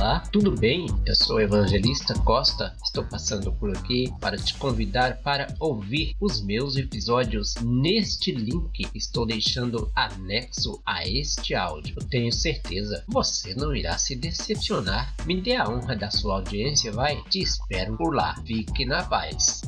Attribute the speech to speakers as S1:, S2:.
S1: Olá, tudo bem? Eu sou Evangelista Costa, estou passando por aqui para te convidar para ouvir os meus episódios neste link. que Estou deixando anexo a este áudio. Eu tenho certeza você não irá se decepcionar. Me dê a honra da sua audiência, vai? Te espero por lá. Fique na paz.